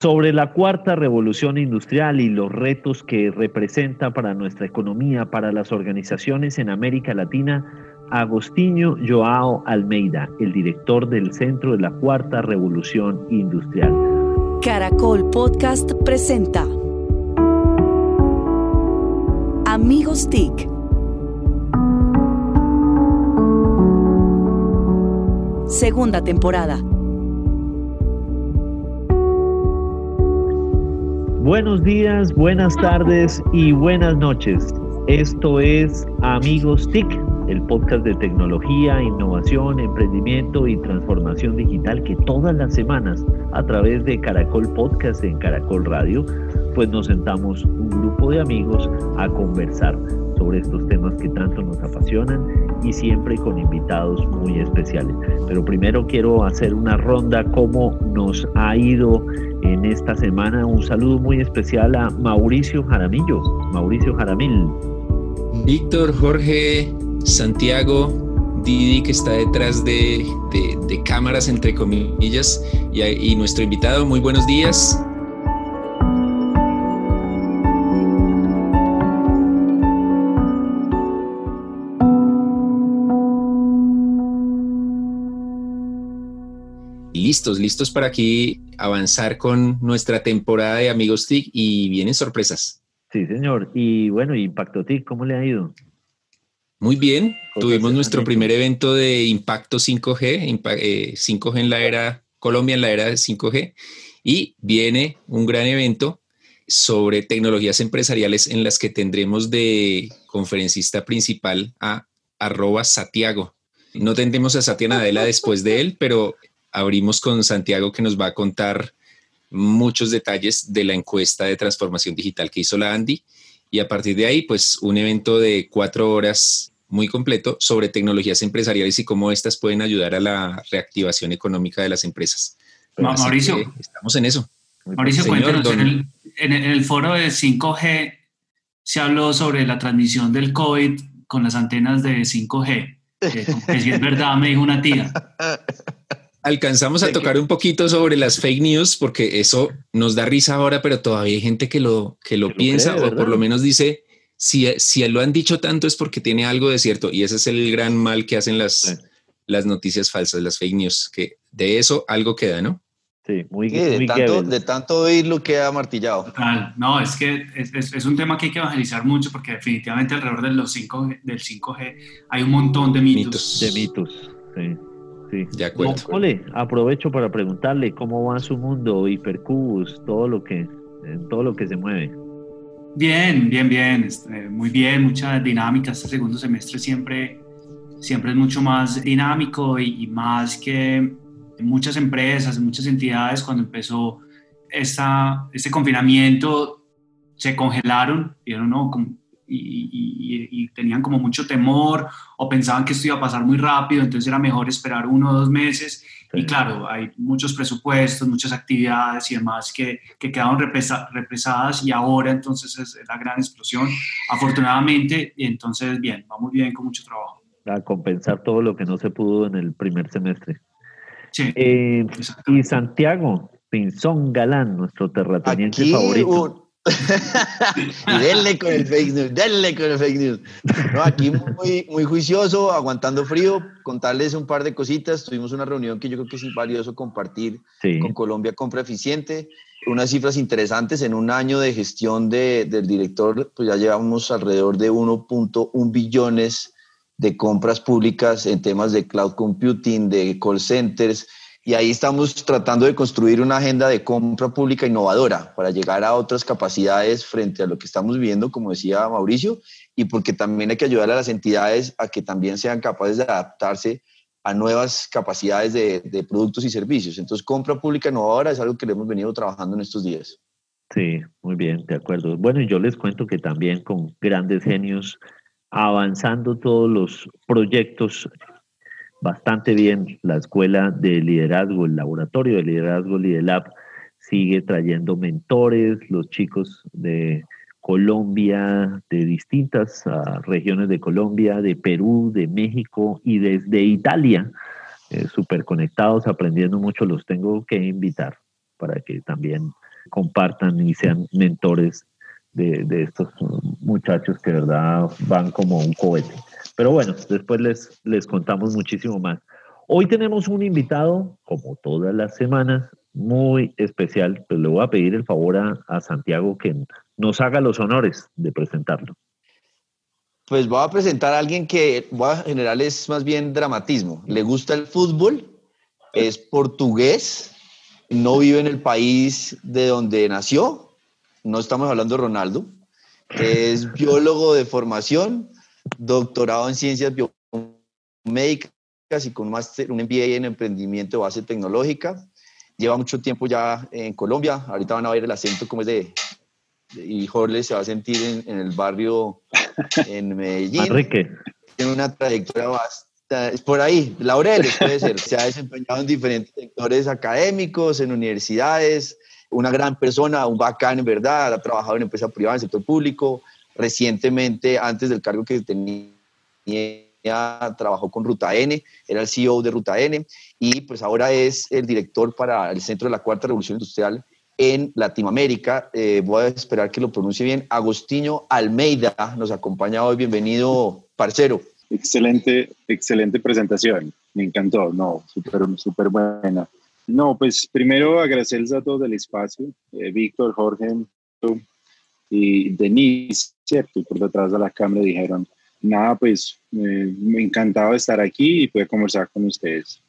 Sobre la cuarta revolución industrial y los retos que representa para nuestra economía, para las organizaciones en América Latina, Agostinho Joao Almeida, el director del Centro de la Cuarta Revolución Industrial. Caracol Podcast presenta Amigos TIC. Segunda temporada. Buenos días, buenas tardes y buenas noches. Esto es Amigos TIC, el podcast de tecnología, innovación, emprendimiento y transformación digital que todas las semanas a través de Caracol Podcast en Caracol Radio, pues nos sentamos un grupo de amigos a conversar sobre estos temas que tanto nos apasionan y siempre con invitados muy especiales. Pero primero quiero hacer una ronda cómo nos ha ido en esta semana. Un saludo muy especial a Mauricio Jaramillo, Mauricio Jaramil. Víctor, Jorge, Santiago, Didi que está detrás de, cámaras entre comillas y, y nuestro invitado, muy buenos días. Listos, listos para aquí avanzar con nuestra temporada de Amigos TIC y vienen sorpresas. Sí, señor. Y bueno, Impacto TIC, ¿cómo le ha ido? Muy bien, tuvimos nuestro primer evento de Impacto 5G, 5G eh, en la era Colombia en la era de 5G y viene un gran evento sobre tecnologías empresariales en las que tendremos de conferencista principal a arroba Satiago. No tendremos a Satia Nadella después de él, pero abrimos con Santiago que nos va a contar muchos detalles de la encuesta de transformación digital que hizo la Andy y a partir de ahí, pues un evento de cuatro horas muy completo sobre tecnologías empresariales y cómo estas pueden ayudar a la reactivación económica de las empresas. Mauricio, estamos en eso. Mauricio, cuéntanos, en, el, foro de 5G se habló sobre la transmisión del COVID con las antenas de 5G. Que, si es verdad, me dijo una tía. alcanzamos a tocar un poquito sobre las fake news porque eso nos da risa ahora, pero todavía hay gente que lo, que lo piensa o por lo menos dice, si, si lo han dicho tanto es porque tiene algo de cierto y ese es el gran mal que hacen las, las noticias falsas, las fake news, que de eso algo queda, ¿no? Sí, muy, de, tanto, de tanto oírlo queda martillado. No, es que es, es, un tema que hay que evangelizar mucho porque definitivamente alrededor de los 5, del 5G hay un montón de mitos. De mitos, sí. Sí. De acuerdo. Aprovecho para preguntarle cómo va su mundo, hipercubus, todo lo que, todo lo que se mueve. Bien, bien, bien, este, muy bien, mucha dinámica. Este segundo semestre siempre, siempre es mucho más dinámico y, más que muchas empresas, muchas entidades, cuando empezó esta, este confinamiento, se congelaron, vieron, no, y, tenían como mucho temor o pensaban que esto iba a pasar muy rápido, entonces era mejor esperar uno o dos meses. Y claro, hay muchos presupuestos, muchas actividades y demás que, que quedaron represadas y ahora entonces es la gran explosión, afortunadamente, y entonces bien, vamos bien con mucho trabajo. A compensar todo lo que no se pudo en el primer semestre. Sí, eh, y Santiago Pinzón Galán, nuestro terrateniente favorito y denle con el fake news, denle con el fake news. No, aquí muy, muy juicioso, aguantando frío, contarles un par de cositas. Tuvimos una reunión que yo creo que es valioso compartir con Colombia Compra Eficiente. Unas cifras interesantes. En un año de gestión de, del director, pues ya llevamos alrededor de 1.1 billones de compras públicas en temas de cloud computing, de call centers, y ahí estamos tratando de construir una agenda de compra pública innovadora para llegar a otras capacidades frente a lo que estamos viendo, como decía Mauricio, y porque también hay que ayudar a las entidades a que también sean capaces de adaptarse a nuevas capacidades de, productos y servicios. Entonces, compra pública innovadora es algo que le hemos venido trabajando en estos días. Sí, muy bien, de acuerdo. Bueno, yo les cuento que también con grandes genios avanzando todos los proyectos bastante bien la escuela de liderazgo, el laboratorio de liderazgo Lidelab sigue trayendo mentores, los chicos de Colombia, de distintas ah, regiones de Colombia, de Perú, de México y desde Italia, eh, súper conectados, aprendiendo mucho, los tengo que invitar para que también compartan y sean mentores de, de estos muchachos que verdad van como un cohete. Pero bueno, después les, les contamos muchísimo más. Hoy tenemos un invitado, como todas las semanas, muy especial, pero le voy a pedir el favor a, a Santiago que nos haga los honores de presentarlo. Pues voy a presentar a alguien que voy a generarles más bien dramatismo. Le gusta el fútbol, es portugués, no vive en el país de donde nació, no estamos hablando de Ronaldo, es biólogo de formación, doctorado en ciencias biomédicas y con un, un MBA en emprendimiento de base tecnológica. Lleva mucho tiempo ya en Colombia, ahorita van a ver el acento como es de, y Jorge se va a sentir en, en el barrio en Medellín. Enrique. Tiene una trayectoria bastante, es por ahí, Laureles puede ser, se ha desempeñado en diferentes sectores académicos, en universidades, una gran persona, un bacán en verdad, ha trabajado en empresa privada, en el sector público, recientemente, antes del cargo que tenía, trabajó con Ruta N, era el CEO de Ruta N, y pues ahora es el director para el Centro de la Cuarta Revolución Industrial en Latinoamérica. Eh, voy a esperar que lo pronuncie bien. Agostinho Almeida nos acompaña hoy. Bienvenido, parcero. Excelente, excelente presentación. Me encantó. No, súper, súper buena. No, pues primero agradecerles a todos del espacio. Eh, Víctor, Jorge y Denise, ¿cierto? Por detrás de la cámara dijeron, nada, pues eh, me encantado estar aquí y poder conversar con ustedes.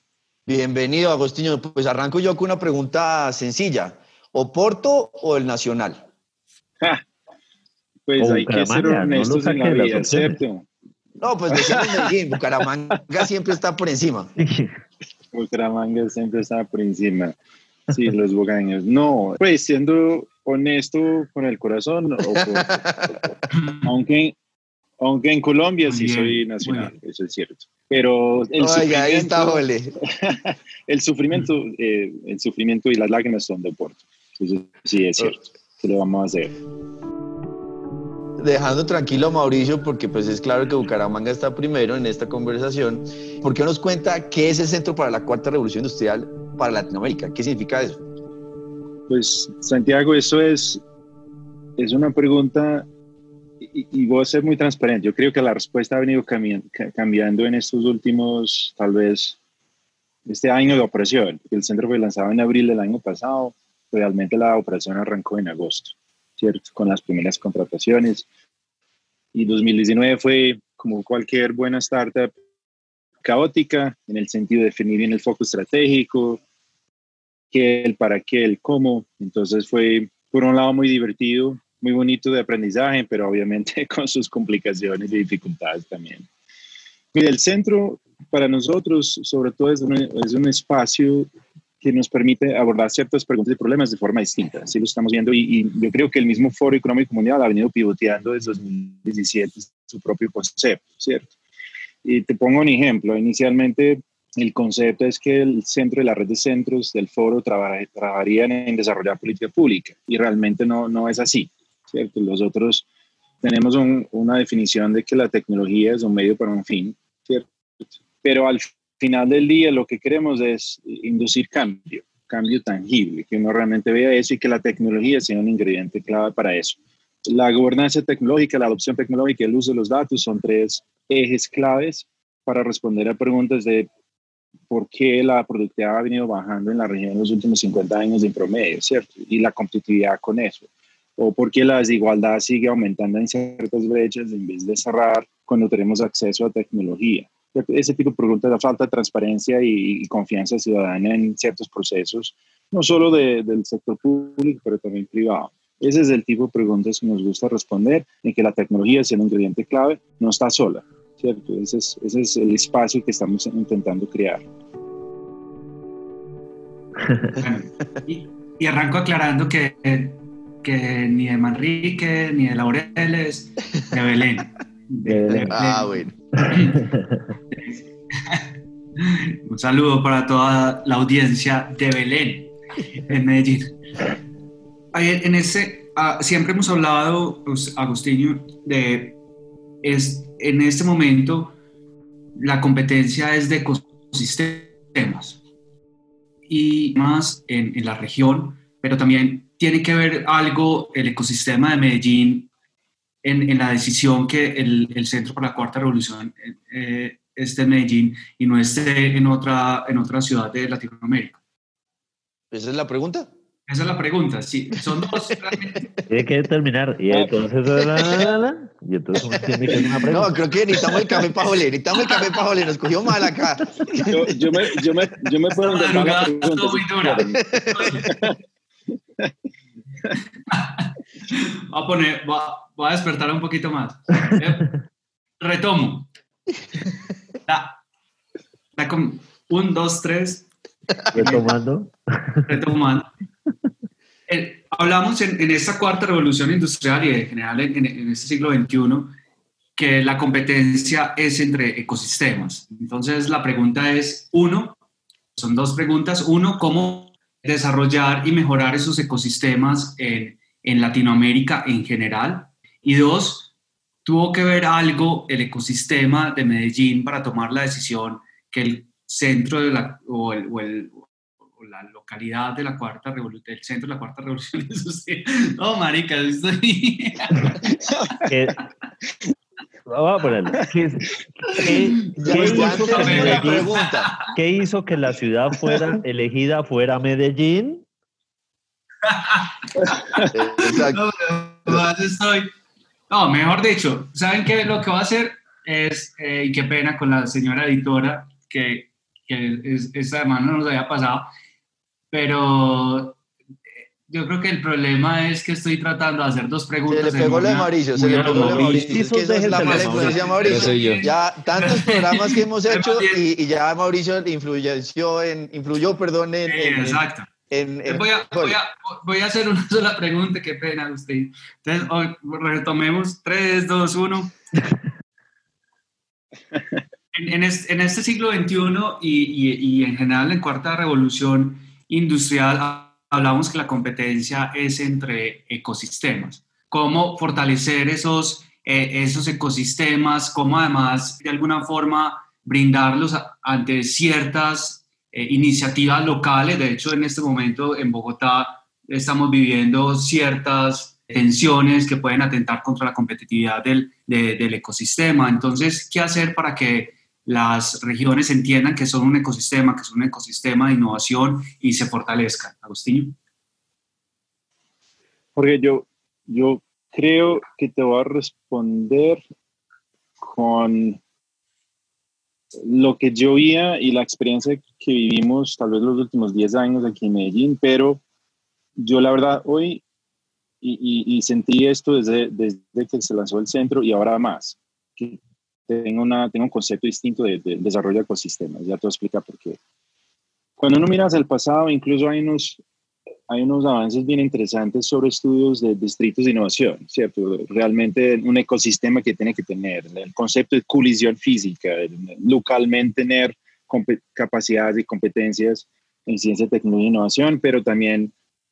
Bienvenido, Agostinho. Pues arranco yo con una pregunta sencilla. ¿Oporto o el Nacional? pues hay que ser honestos no en la vida, ¿cierto? No, pues decimos Medellín, Bucaramanga siempre está por encima. Bucaramanga siempre está por encima. Sí, los bogaños. No, pues siendo honesto con el corazón, aunque, aunque en Colombia sí soy nacional, eso es cierto. Pero el Oiga, ahí está, el sufrimiento, eh, el sufrimiento y las lágrimas son de Porto. Eso sí es cierto. ¿Qué le vamos a hacer? Dejando tranquilo a Mauricio, porque pues es claro que Bucaramanga está primero en esta conversación, ¿por qué nos cuenta qué es el Centro para la Cuarta Revolución Industrial para Latinoamérica? ¿Qué significa eso? Pues Santiago, eso es, es una pregunta y, y, voy a ser muy transparente. Yo creo que la respuesta ha venido cambiando en estos últimos, tal vez, este año de operación. El centro fue lanzado en abril del año pasado. Realmente la operación arrancó en agosto, ¿cierto? Con las primeras contrataciones. Y 2019 fue, como cualquier buena startup, caótica en el sentido de definir bien el foco estratégico, qué, el para qué, el cómo. Entonces fue, por un lado, muy divertido, muy bonito de aprendizaje, pero obviamente con sus complicaciones y dificultades también. Mira, el centro para nosotros, sobre todo, es un, es un espacio que nos permite abordar ciertas preguntas y problemas de forma distinta. Así lo estamos viendo y, y, yo creo que el mismo Foro Económico Mundial ha venido pivoteando desde 2017 su propio concepto, ¿cierto? Y te pongo un ejemplo. Inicialmente el concepto es que el centro de la red de centros del foro trabajarían en desarrollar política pública y realmente no, no es así, ¿cierto? Los otros tenemos un, una definición de que la tecnología es un medio para un fin, ¿cierto? Pero al final del día lo que queremos es inducir cambio, cambio tangible, que uno realmente vea eso y que la tecnología sea un ingrediente clave para eso. La gobernanza tecnológica, la adopción tecnológica y el uso de los datos son tres ejes claves para responder a preguntas de por qué la productividad ha venido bajando en la región en los últimos 50 años en promedio, ¿cierto? Y la competitividad con eso. O por qué la desigualdad sigue aumentando en ciertas brechas en vez de cerrar cuando tenemos acceso a tecnología ese tipo de preguntas, la falta de transparencia y, y, confianza ciudadana en ciertos procesos, no solo de, del sector público, pero también privado. Ese es el tipo de preguntas que nos gusta responder, en que la tecnología, siendo un ingrediente clave, no está sola, ¿cierto? Ese es, ese es el espacio que estamos intentando crear. y, y, arranco aclarando que, que ni de Manrique, ni de Laureles, de Belén. De, de Belén. Ah, bueno. Un saludo para toda la audiencia de Belén, en Medellín. En ese, ah, siempre hemos hablado, pues, Agustinio, de es, en este momento la competencia es de ecosistemas y más en, la región, pero también tiene que ver algo el ecosistema de Medellín en, la decisión que el, el, Centro para la Cuarta Revolución eh, esté en Medellín y no esté en otra, en otra ciudad de Latinoamérica? ¿Esa es la pregunta? Esa es la pregunta, sí. Son dos Tiene que determinar. Y entonces, y entonces uno tiene que hacer una pregunta. No, creo que necesitamos el café para oler. Necesitamos el café para oler. Nos cogió mal acá. Yo, yo, me, yo, me, yo me puedo La madrugada estuvo muy dura. Voy a poner, voy a, voy a despertar un poquito más. Retomo. La, la un, dos, tres. Retomando. retomando. Eh, hablamos en, en esta cuarta revolución industrial y en general en, en este siglo XXI que la competencia es entre ecosistemas. Entonces la pregunta es, uno, son dos preguntas. Uno, ¿cómo desarrollar y mejorar esos ecosistemas en, en Latinoamérica en general? Y dos, ¿tuvo que ver algo el ecosistema de Medellín para tomar la decisión que el centro de la, o, el, o, el, o la localidad de la cuarta revolución, del centro de la cuarta revolución industrial. No, marica, estoy... Vamos a ponerlo. ¿Qué, qué- qué me hizo que la Medellín- qué hizo que la ciudad fuera elegida fuera Medellín? Exacto. No, estoy... No, mejor dicho, ¿saben qué? Lo que va a hacer es, eh, y qué pena con la señora editora, que, que es, esta semana no nos había pasado, pero eh, yo creo que el problema es que estoy tratando de hacer dos Se preguntas. le en pegó lo de. Mauricio, se le pegó lo de. Mauricio. Es que esa es la mala influencia de Mauricio. Ya tantos programas que hemos hecho y, y ya Mauricio influyó en, influyó, perdón, en, Sí, en- exacto. en- en- Voy a, voy, a, voy a hacer una sola pregunta, qué pena, Agustín. Entonces, hoy retomemos 3, 2, 1. En, en, este, en este siglo XXI y, y, y en general en cuarta revolución industrial ha- hablamos que la competencia es entre ecosistemas. Cómo fortalecer esos, eh, esos ecosistemas, cómo además de alguna forma brindarlos ante ciertas eh, iniciativas locales. De hecho, en este momento en Bogotá estamos viviendo ciertas tensiones que pueden atentar contra la competitividad del, de- del ecosistema. Entonces, ¿qué hacer para que las regiones entiendan que son un ecosistema, que son un ecosistema de innovación y se fortalezcan? Agustín. Porque yo, yo creo que te voy a responder con lo que yo veía y la experiencia que vivimos tal vez los últimos 10 años aquí en Medellín, pero yo la verdad hoy y, sentí esto desde, desde que se lanzó el centro y ahora más, tengo, una, tengo un concepto distinto de, de desarrollo de ecosistemas, ya te voy a explicar por qué. Cuando uno mira hacia el pasado, incluso hay unos, hay unos avances bien interesantes sobre estudios de distritos de innovación, ¿cierto? Realmente un ecosistema que tiene que tener, el concepto de colisión física, localmente tener capacidades y competencias en ciencia, tecnología e innovación, pero también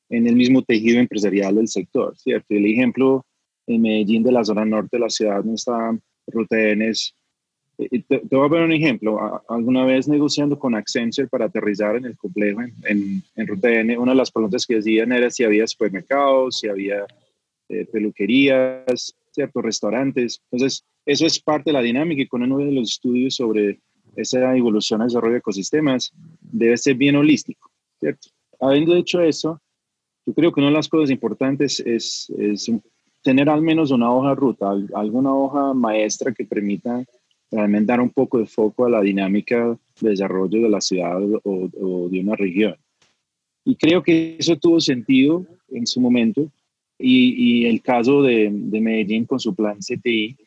en el mismo tejido empresarial del sector, ¿cierto? El ejemplo en Medellín de la zona norte de la ciudad, donde está Es eh, te, te voy a poner un ejemplo. Alguna vez negociando con Accenture para aterrizar en el complejo en, en, en Ruta N, una de las preguntas que hacían era si había supermercados, si había eh, peluquerías, ciertos restaurantes. Entonces, eso es parte de la dinámica y con uno de los estudios sobre esa evolución y desarrollo de ecosistemas debe ser bien holístico, ¿cierto? Habiendo hecho eso, yo creo que una de las cosas importantes es, es tener al menos una hoja ruta, al- alguna hoja maestra que permita realmente dar un poco de foco a la dinámica de desarrollo de la ciudad o, o de una región. Y creo que eso tuvo sentido en su momento. Y, y el caso de, de Medellín con su plan CTI,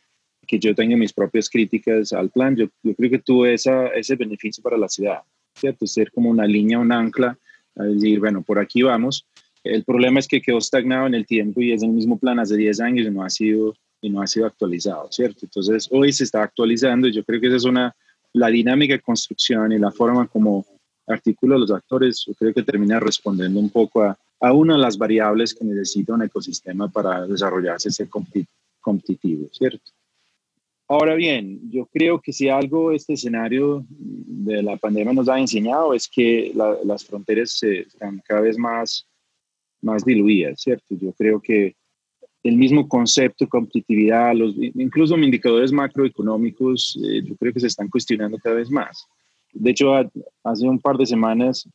que yo tengo mis propias críticas al plan, yo, yo creo que tuvo esa, ese beneficio para la ciudad, ¿cierto? Ser como una línea, un ancla, a decir, bueno, por aquí vamos. El problema es que quedó estagnado en el tiempo y es el mismo plan hace 10 años y no ha sido y no ha sido actualizado, ¿cierto? Entonces, hoy se está actualizando y yo creo que esa es una, la dinámica de construcción y la forma como articula los actores, yo creo que termina respondiendo un poco a, a una de las variables que necesita un ecosistema para desarrollarse, ser competi- competitivo, ¿cierto? Ahora bien, yo creo que si algo este escenario de la pandemia nos ha enseñado es que la- las fronteras se están cada vez más más diluida, ¿cierto? Yo creo que el mismo concepto, competitividad, los, incluso indicadores macroeconómicos, eh, yo creo que se están cuestionando cada vez más. De hecho, hace un par de semanas,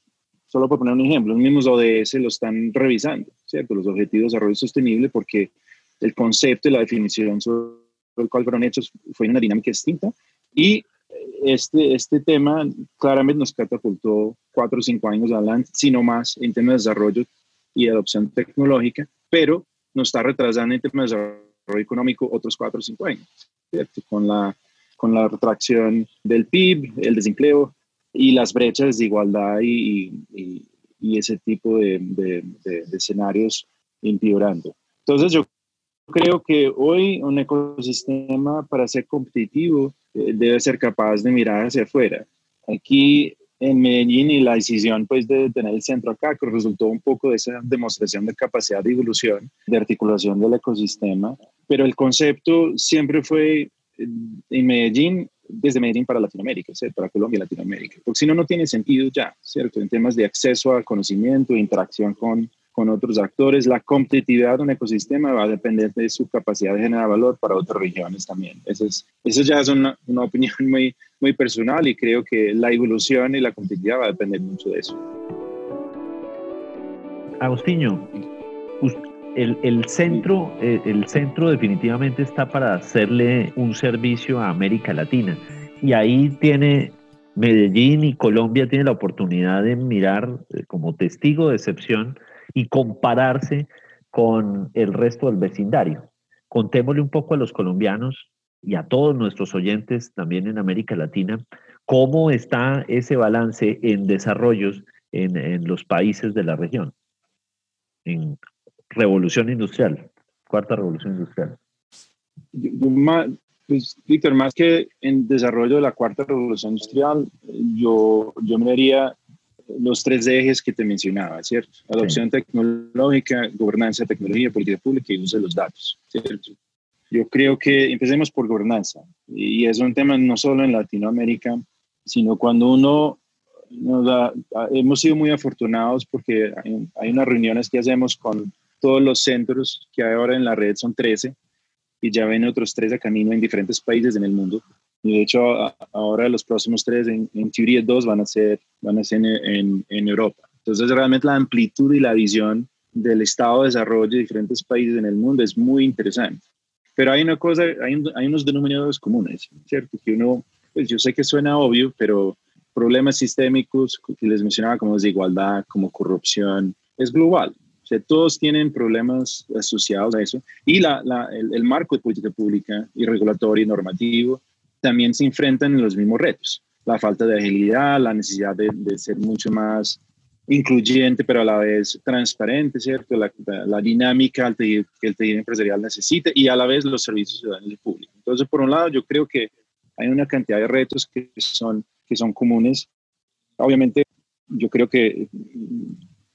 solo por poner un ejemplo, los mismos ODS lo están revisando, ¿cierto? Los Objetivos de Desarrollo Sostenible, porque el concepto y la definición sobre el cual fueron hechos fue una dinámica distinta. Y este, este tema claramente nos catapultó cuatro o cinco años adelante, sino más en temas de desarrollo y adopción tecnológica, pero nos está retrasando en temas de desarrollo económico otros cuatro o cinco años, Con la, con la retracción del PIB, el desempleo y las brechas de igualdad y, y, ese tipo de, de, de, escenarios empeorando. Entonces yo creo que hoy un ecosistema para ser competitivo eh, debe ser capaz de mirar hacia afuera. Aquí en Medellín y la decisión pues de tener el centro acá resultó un poco de esa demostración de capacidad de evolución, de articulación del ecosistema, pero el concepto siempre fue eh, en Medellín, desde Medellín para Latinoamérica, para Colombia y Latinoamérica, porque si no, no tiene sentido ya, ¿cierto? En temas de acceso al conocimiento, interacción con con otros actores. La competitividad de un ecosistema va a depender de su capacidad de generar valor para otras regiones también. Eso, es, eso ya es una, una opinión muy, muy personal y creo que la evolución y la competitividad va a depender mucho de eso. Agustinho, el, el, centro, eh, el centro definitivamente está para hacerle un servicio a América Latina y ahí tiene Medellín y Colombia tiene la oportunidad de mirar eh, como testigo de excepción y compararse con el resto del vecindario. Contémosle un poco a los colombianos y a todos nuestros oyentes también en América Latina cómo está ese balance en desarrollos en, los países de la región, en revolución industrial, cuarta revolución industrial. Pues, Víctor, más que en desarrollo de la cuarta revolución industrial, yo, yo me diría los tres ejes que te mencionaba, ¿cierto? Adopción tecnológica, gobernanza tecnología, política pública y uso de los datos, ¿cierto? Yo creo que empecemos por gobernanza y es un tema no solo en Latinoamérica, sino cuando uno nos da, hemos sido muy afortunados porque hay, hay, unas reuniones que hacemos con todos los centros que hay ahora en la red, son 13, y ya ven otros tres a camino en diferentes países en el mundo. Y de hecho, ahora los próximos tres, en, en teoría dos, van a ser, van a ser en, en, Europa. Entonces, realmente la amplitud y la visión del estado de desarrollo de diferentes países en el mundo es muy interesante. Pero hay una cosa, hay, hay unos denominadores comunes, ¿cierto? Que uno, pues yo sé que suena obvio, pero problemas sistémicos que les mencionaba como desigualdad, como corrupción, es global. O sea, todos tienen problemas asociados a eso. Y la, la, el, el, marco de política pública y regulatorio y normativo también se enfrentan en los mismos retos. La falta de agilidad, la necesidad de, ser mucho más incluyente, pero a la vez transparente, ¿cierto? La, la, dinámica que el tejido empresarial necesita y a la vez los servicios ciudadanos y públicos. Entonces, por un lado, yo creo que hay una cantidad de retos que son, que son comunes. Obviamente, yo creo que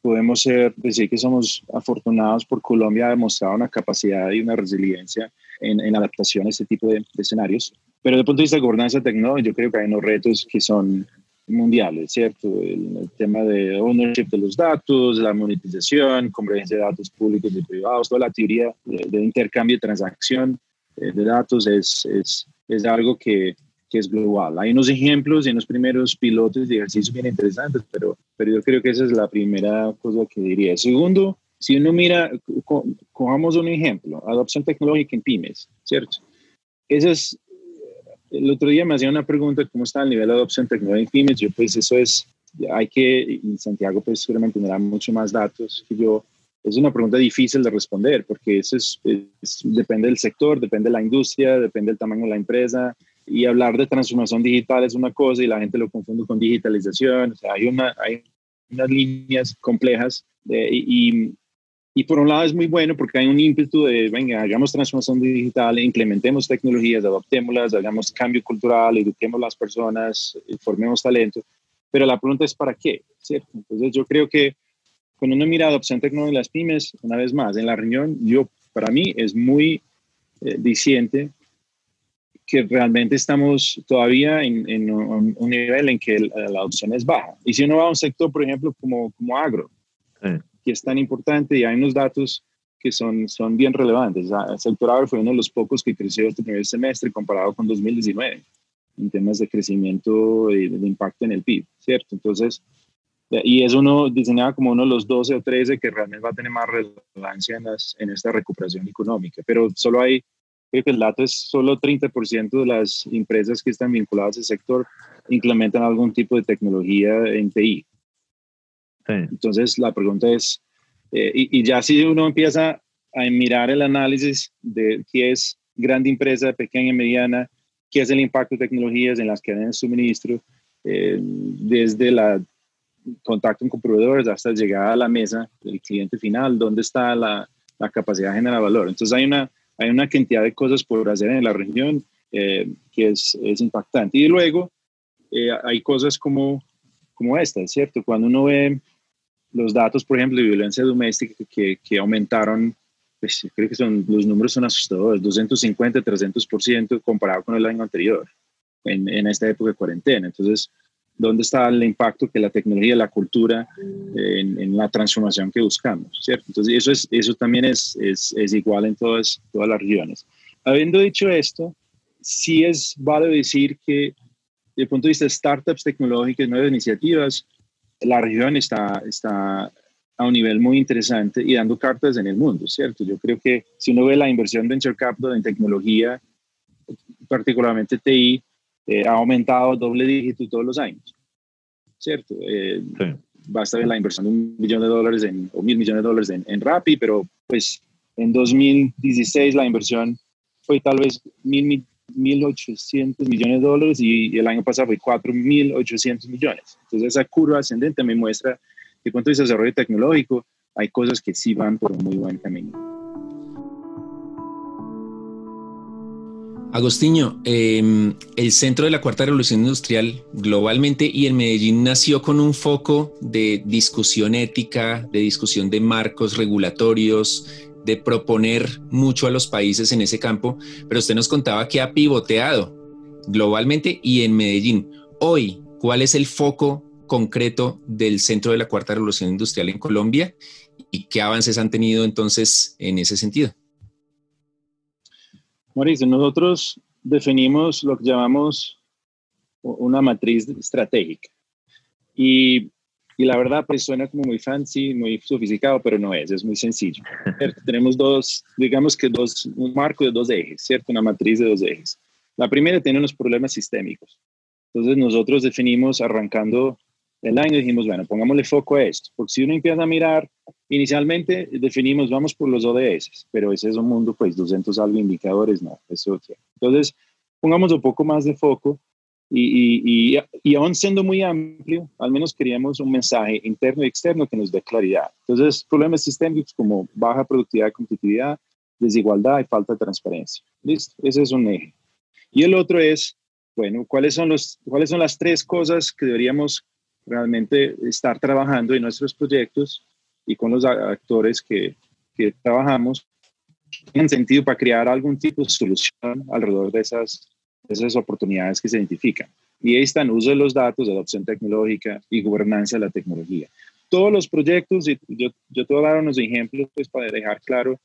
podemos ser, decir que somos afortunados por Colombia ha demostrado una capacidad y una resiliencia en, en adaptación a este tipo de, de escenarios. Pero desde el punto de vista de gobernanza tecnológica, yo creo que hay unos retos que son mundiales, ¿cierto? El, tema de ownership de los datos, la monetización, convergencia de datos públicos y privados, toda la teoría de, intercambio y transacción eh, de datos es, es, es algo que, que, es global. Hay unos ejemplos y unos primeros pilotos de ejercicios bien interesantes, pero, pero yo creo que esa es la primera cosa que diría. Segundo, si uno mira, cojamos un ejemplo, adopción tecnológica en pymes, ¿cierto? Esa es el otro día me hacía una pregunta, ¿cómo está el nivel de adopción tecnológica en? Yo pues eso es, hay que, y Santiago pues seguramente tendrá mucho más datos que yo. Es una pregunta difícil de responder porque eso es, depende del sector, depende de la industria, depende del tamaño de la empresa. Y hablar de transformación digital es una cosa y la gente lo confunde con digitalización. O sea, hay, una, hay unas líneas complejas de, y, y por un lado es muy bueno porque hay un ímpetu de, venga, hagamos transformación digital, implementemos tecnologías, adoptémoslas, hagamos cambio cultural, eduquemos las personas, eh, formemos talento. Pero la pregunta es, ¿para qué? ¿Cierto? Entonces yo creo que cuando uno mira adopción tecnológica en las pymes, una vez más, en la reunión, yo, para mí es muy eh, diciente que realmente estamos todavía en, un, nivel en que la adopción es baja. Y si uno va a un sector, por ejemplo, como, como agro, qué es tan importante y hay unos datos que son, son bien relevantes. El sector agro fue uno de los pocos que creció este primer semestre comparado con 2019 en temas de crecimiento y de impacto en el PIB, ¿cierto? Entonces, y es uno diseñado como uno de los 12 o 13 que realmente va a tener más relevancia en, las, en esta recuperación económica, pero solo hay, creo que el dato es solo 30% de las empresas que están vinculadas al sector implementan algún tipo de tecnología en TI. Entonces, la pregunta es, eh, y, ya si uno empieza a mirar el análisis de qué es grande empresa, pequeña y mediana, qué es el impacto de tecnologías en las cadenas de suministro, eh, desde la contacto con proveedores hasta llegar a la mesa del cliente final, dónde está la, la capacidad de generar valor. Entonces hay una, hay una cantidad de cosas por hacer en la región eh, que es, es, impactante. Y luego hay cosas como, como esta, ¿cierto? Cuando uno ve los datos, por ejemplo, de violencia doméstica que, que aumentaron, pues creo que son, los números son asustadores, 250, 300% comparado con el año anterior, en, en, esta época de cuarentena. Entonces, ¿dónde está el impacto que la tecnología, la cultura, en, en, la transformación que buscamos? ¿cierto? Entonces, eso, es, eso también es, es, es igual en todas, todas las regiones. Habiendo dicho esto, sí es vale decir que desde el punto de vista de startups tecnológicas, nuevas iniciativas, la región está, está a un nivel muy interesante y dando cartas en el mundo, ¿cierto? Yo creo que si uno ve la inversión de venture capital en tecnología, particularmente TI, eh, ha aumentado doble dígito todos los años, ¿cierto? Eh, Basta ver la inversión de un millón de dólares en, o mil millones de dólares en, en Rappi, pero pues en 2016 la inversión fue tal vez mil, 1.800 millones de dólares y, el año pasado fue 4.800 millones. Entonces esa curva ascendente me muestra que cuanto dice desarrollo tecnológico, hay cosas que sí van por un muy buen camino. Agostinho, em, el centro de la cuarta revolución industrial globalmente y en Medellín nació con un foco de discusión ética, de discusión de marcos regulatorios, de proponer mucho a los países en ese campo, pero usted nos contaba que ha pivoteado globalmente y en Medellín. Hoy, ¿cuál es el foco concreto del Centro de la Cuarta Revolución Industrial en Colombia y qué avances han tenido entonces en ese sentido? Mauricio, nosotros definimos lo que llamamos una matriz estratégica. Y y la verdad, pues suena como muy fancy, muy sofisticado, pero no es, es muy sencillo. Tenemos dos, digamos que dos, un marco de dos ejes, ¿cierto? Una matriz de dos ejes. La primera tiene unos problemas sistémicos. Entonces nosotros definimos, arrancando el año, dijimos, bueno, pongámosle foco a esto, porque si uno empieza a mirar, inicialmente definimos, vamos por los ODS, pero ese es un mundo, pues, 200 algo indicadores, no, eso. Entonces, pongamos un poco más de foco y, y, y, aún siendo muy amplio, al menos queríamos un mensaje interno y externo que nos dé claridad. Entonces, problemas sistémicos como baja productividad y competitividad, desigualdad y falta de transparencia. ¿Listo? Ese es un eje. Y el otro es, bueno, ¿cuáles son, los, ¿cuáles son las tres cosas que deberíamos realmente estar trabajando en nuestros proyectos y con los actores que, que trabajamos en sentido para crear algún tipo de solución alrededor de esas esas oportunidades que se identifican. Y ahí están uso de los datos, adopción tecnológica y gobernanza de la tecnología. Todos los proyectos, y yo, yo te voy a dar unos ejemplos pues, para dejar claro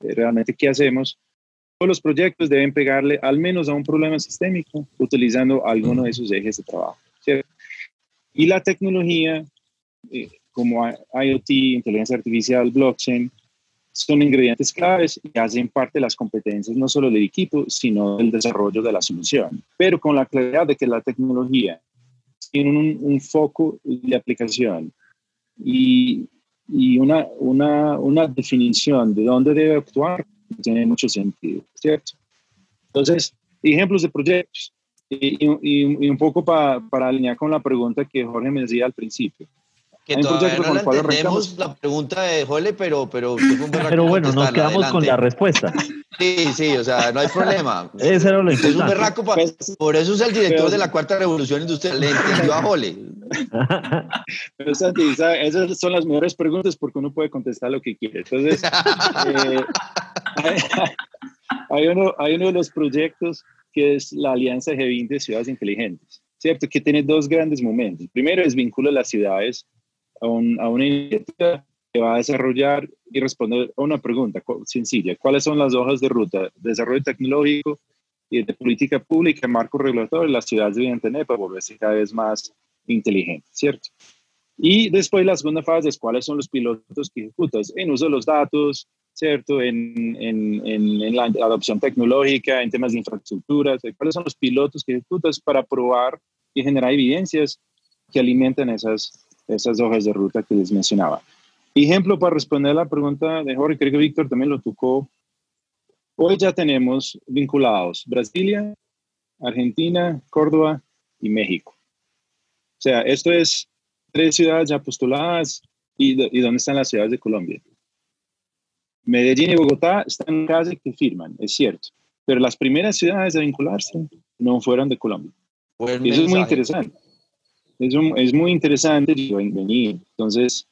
eh, realmente qué hacemos. Todos los proyectos deben pegarle al menos a un problema sistémico utilizando alguno de esos ejes de trabajo. Y la tecnología, eh, como IoT, inteligencia artificial, blockchain, son ingredientes claves y hacen parte de las competencias no solo del equipo, sino del desarrollo de la solución. Pero con la claridad de que la tecnología tiene un, foco de aplicación y, y una, una, una, definición de dónde debe actuar, tiene mucho sentido, ¿cierto? Entonces, ejemplos de proyectos. Y, y, un poco para alinear con la pregunta que Jorge me decía al principio que todavía no la entendemos la pregunta de Jole, pero, pero, pero bueno, nos quedamos con la respuesta. Sí, sí, o sea, no hay problema. Ese era lo importante. Es un berraco, pues, por eso es el director de la Cuarta Revolución Industrial, le entendió a Jole. Pero Santi, esas son las mejores preguntas porque uno puede contestar lo que quiere. Entonces, eh, hay, uno, hay uno de los proyectos que es la Alianza G20 de Ciudades Inteligentes, ¿cierto? Que tiene dos grandes momentos. Primero es vínculo a las ciudades a, una iniciativa va a desarrollar y responder a una pregunta sencilla. ¿Cuáles son las hojas de ruta? Desarrollo tecnológico y de política pública, marco regulatorio, las ciudades deben tener para volverse cada vez más inteligentes, ¿cierto? Y después la segunda fase es cuáles son los pilotos que ejecutas en uso de los datos, ¿cierto? En, en, en, la adopción tecnológica, en temas de infraestructura, cuáles son los pilotos que ejecutas para probar y generar evidencias que alimentan esas, esas hojas de ruta que les mencionaba. Ejemplo para responder la pregunta de Jorge, creo que Víctor también lo tocó. Hoy ya tenemos vinculados Brasilia, Argentina, Córdoba y México. O sea, esto es tres ciudades ya postuladas y, y dónde están las ciudades de Colombia. Medellín y Bogotá están casi que firman, es cierto, pero las primeras ciudades a vincularse no fueron de Colombia. eso es muy interesante. Es, es muy interesante venir. Entonces,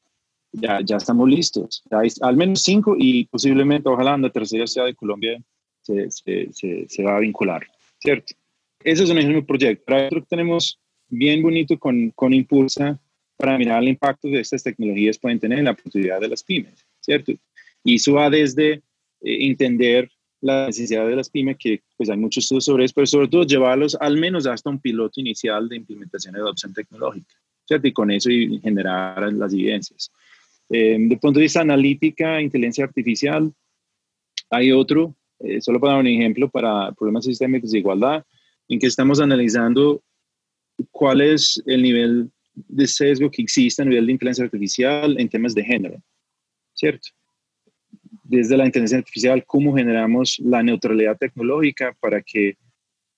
ya, ya estamos listos. hay al menos cinco y posiblemente, ojalá, la tercera ciudad de Colombia se, se, se, va a vincular, ¿cierto? Ese es un ejemplo de proyecto. Otro que tenemos bien bonito con, con Impulsa para mirar el impacto de estas tecnologías pueden tener en la productividad de las pymes, ¿cierto? Y eso va desde eh, entender la necesidad de las pymes, que pues hay muchos estudios sobre eso, pero sobre todo llevarlos al menos hasta un piloto inicial de implementación de adopción tecnológica, ¿cierto? Y con eso y generar las evidencias. Eh, de punto de vista analítica, inteligencia artificial, hay otro, eh, solo para dar un ejemplo, para problemas sistémicos de igualdad, en que estamos analizando cuál es el nivel de sesgo que existe a nivel de inteligencia artificial en temas de género, ¿cierto? Desde la inteligencia artificial, cómo generamos la neutralidad tecnológica para que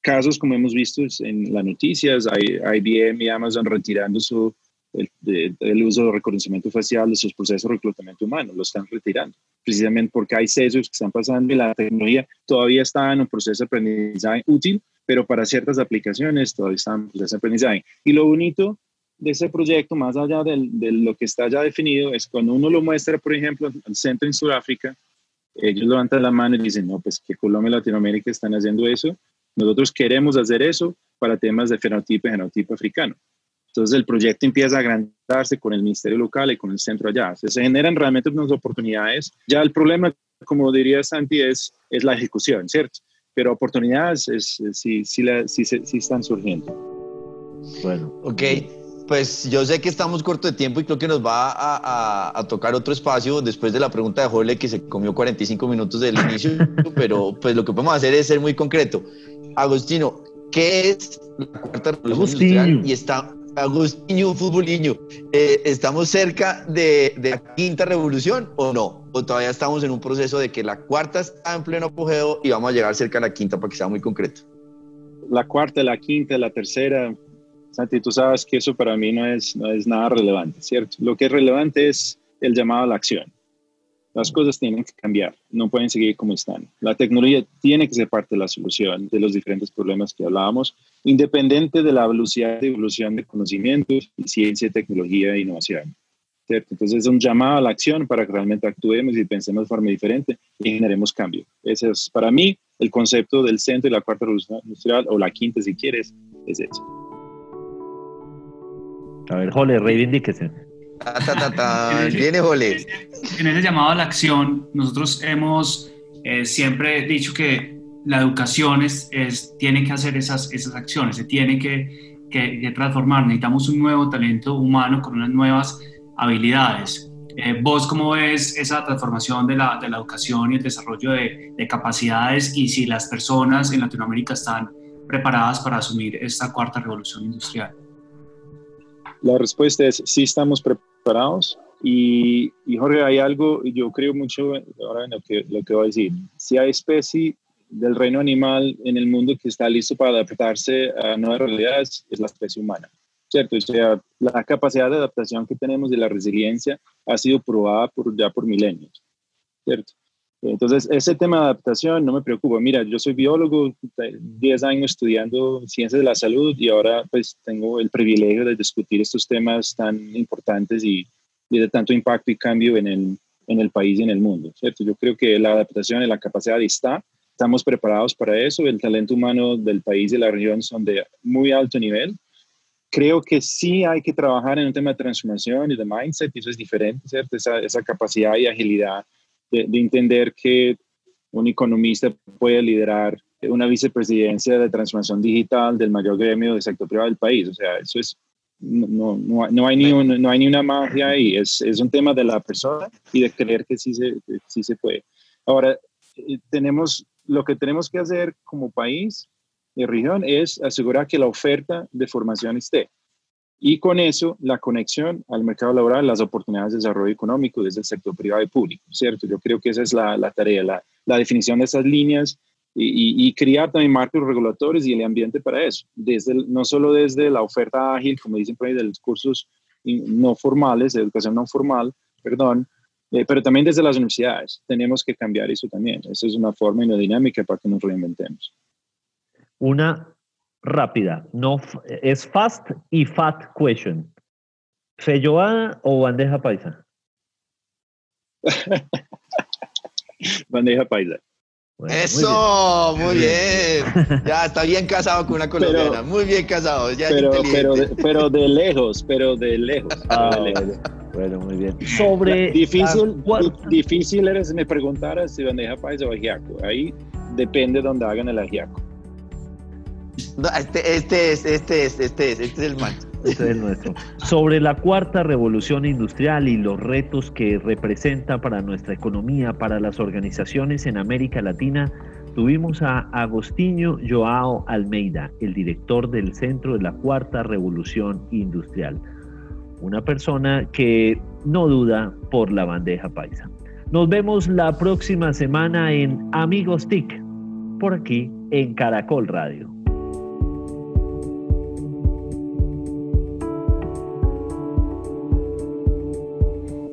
casos como hemos visto en las noticias, hay IBM y Amazon retirando su, el, uso de reconocimiento facial de sus procesos de reclutamiento humano, lo están retirando, precisamente porque hay sesgos que están pasando y la tecnología todavía está en un proceso de aprendizaje útil, pero para ciertas aplicaciones todavía está en proceso de aprendizaje. Y lo bonito de ese proyecto, más allá de, lo que está ya definido, es cuando uno lo muestra, por ejemplo, al centro en Sudáfrica, ellos levantan la mano y dicen, no, pues que Colombia y Latinoamérica están haciendo eso, nosotros queremos hacer eso para temas de fenotipo y genotipo africano. Entonces el proyecto empieza a agrandarse con el ministerio local y con el centro allá. se generan realmente unas oportunidades. Ya el problema, como diría Santi, es, es la ejecución, ¿cierto? Pero oportunidades es, sí, sí, sí, sí están surgiendo. Bueno. Ok pues yo sé que estamos corto de tiempo y creo que nos va a, tocar otro espacio después de la pregunta de Jorge que se comió 45 minutos del inicio, pero pues lo que podemos hacer es ser muy concreto. Agostino, ¿qué es la cuarta revolución industrial? Y está Agustinho, futboliño, eh, ¿estamos cerca de, de, la quinta revolución o no? ¿O todavía estamos en un proceso de que la cuarta está en pleno apogeo y vamos a llegar cerca a la quinta para que sea muy concreto? La cuarta, la quinta, la tercera, Santi, tú sabes que eso para mí no es, no es nada relevante, ¿cierto? Lo que es relevante es el llamado a la acción. Las cosas tienen que cambiar, no pueden seguir como están. La tecnología tiene que ser parte de la solución de los diferentes problemas que hablábamos, independiente de la velocidad de evolución de conocimientos, ciencia, tecnología e innovación. ¿cierto? Entonces es un llamado a la acción para que realmente actuemos y pensemos de forma diferente y generemos cambio. Ese es para mí el concepto del centro y la cuarta revolución industrial, o la quinta si quieres, es eso. A ver, Jole, reivindíquese. Viene Jole. En ese llamado a la acción, nosotros hemos eh, siempre dicho que la educación es, tiene que hacer esas, esas acciones, se tiene que, que, transformar. Necesitamos un nuevo talento humano con unas nuevas habilidades. Eh, ¿Vos cómo ves esa transformación de la, de la educación y el desarrollo de, de, capacidades y si las personas en Latinoamérica están preparadas para asumir esta cuarta revolución industrial? La respuesta es sí estamos preparados y, y Jorge, hay algo, yo creo mucho ahora en lo que, lo que voy a decir. Si hay especie del reino animal en el mundo que está listo para adaptarse a nuevas realidades, es la especie humana. ¿Cierto? O sea, la capacidad de adaptación que tenemos y la resiliencia ha sido probada ya por milenios. ¿Cierto? Entonces, ese tema de adaptación no me preocupa. Mira, yo soy biólogo, 10 años estudiando ciencias de la salud y ahora pues tengo el privilegio de discutir estos temas tan importantes y, de tanto impacto y cambio en el, en el país y en el mundo, ¿cierto? Yo creo que la adaptación y la capacidad está, estamos preparados para eso, el talento humano del país y la región son de muy alto nivel creo que sí hay que trabajar en un tema de transformación y de mindset, y eso es diferente, ¿cierto? Esa, esa capacidad y agilidad de, de, entender que un economista puede liderar una vicepresidencia de transformación digital del mayor gremio del sector privado del país. O sea, eso es, no, no, no hay, ni no hay ni una magia ahí, es, es un tema de la persona y de creer que sí se, sí se puede. Ahora, eh, tenemos, lo que tenemos que hacer como país de región es asegurar que la oferta de formación esté. Y con eso, la conexión al mercado laboral, las oportunidades de desarrollo económico desde el sector privado y público, ¿cierto? Yo creo que esa es la, la tarea, la, la, definición de esas líneas y, y, crear también marcos regulatorios y el ambiente para eso, desde no solo desde la oferta ágil, como dicen por ahí, de los cursos no formales, de educación no formal, perdón, eh, pero también desde las universidades. Tenemos que cambiar eso también. Esa es una forma y una dinámica para que nos reinventemos. Una rápida, no es fast y fat question. ¿Felloada o bandeja paisa? bandeja paisa. Bueno, Eso, muy bien. muy bien. Ya está bien casado con una colombiana. Pero, muy bien casado. Ya pero, pero, de, pero de lejos, pero de lejos. Ah, de lejos. Bueno, muy bien. Sobre. Difícil, difícil eres si me preguntaras si bandeja paisa o ajiaco. Ahí depende de donde hagan el ajiaco. Este, este es, este es, este es, este es el mancho. Este es nuestro. Sobre la cuarta revolución industrial y los retos que representa para nuestra economía, para las organizaciones en América Latina, tuvimos a Agostinho Joao Almeida, el director del Centro de la Cuarta Revolución Industrial. Una persona que no duda por la bandeja paisa. Nos vemos la próxima semana en Amigos TIC, por aquí en Caracol Radio.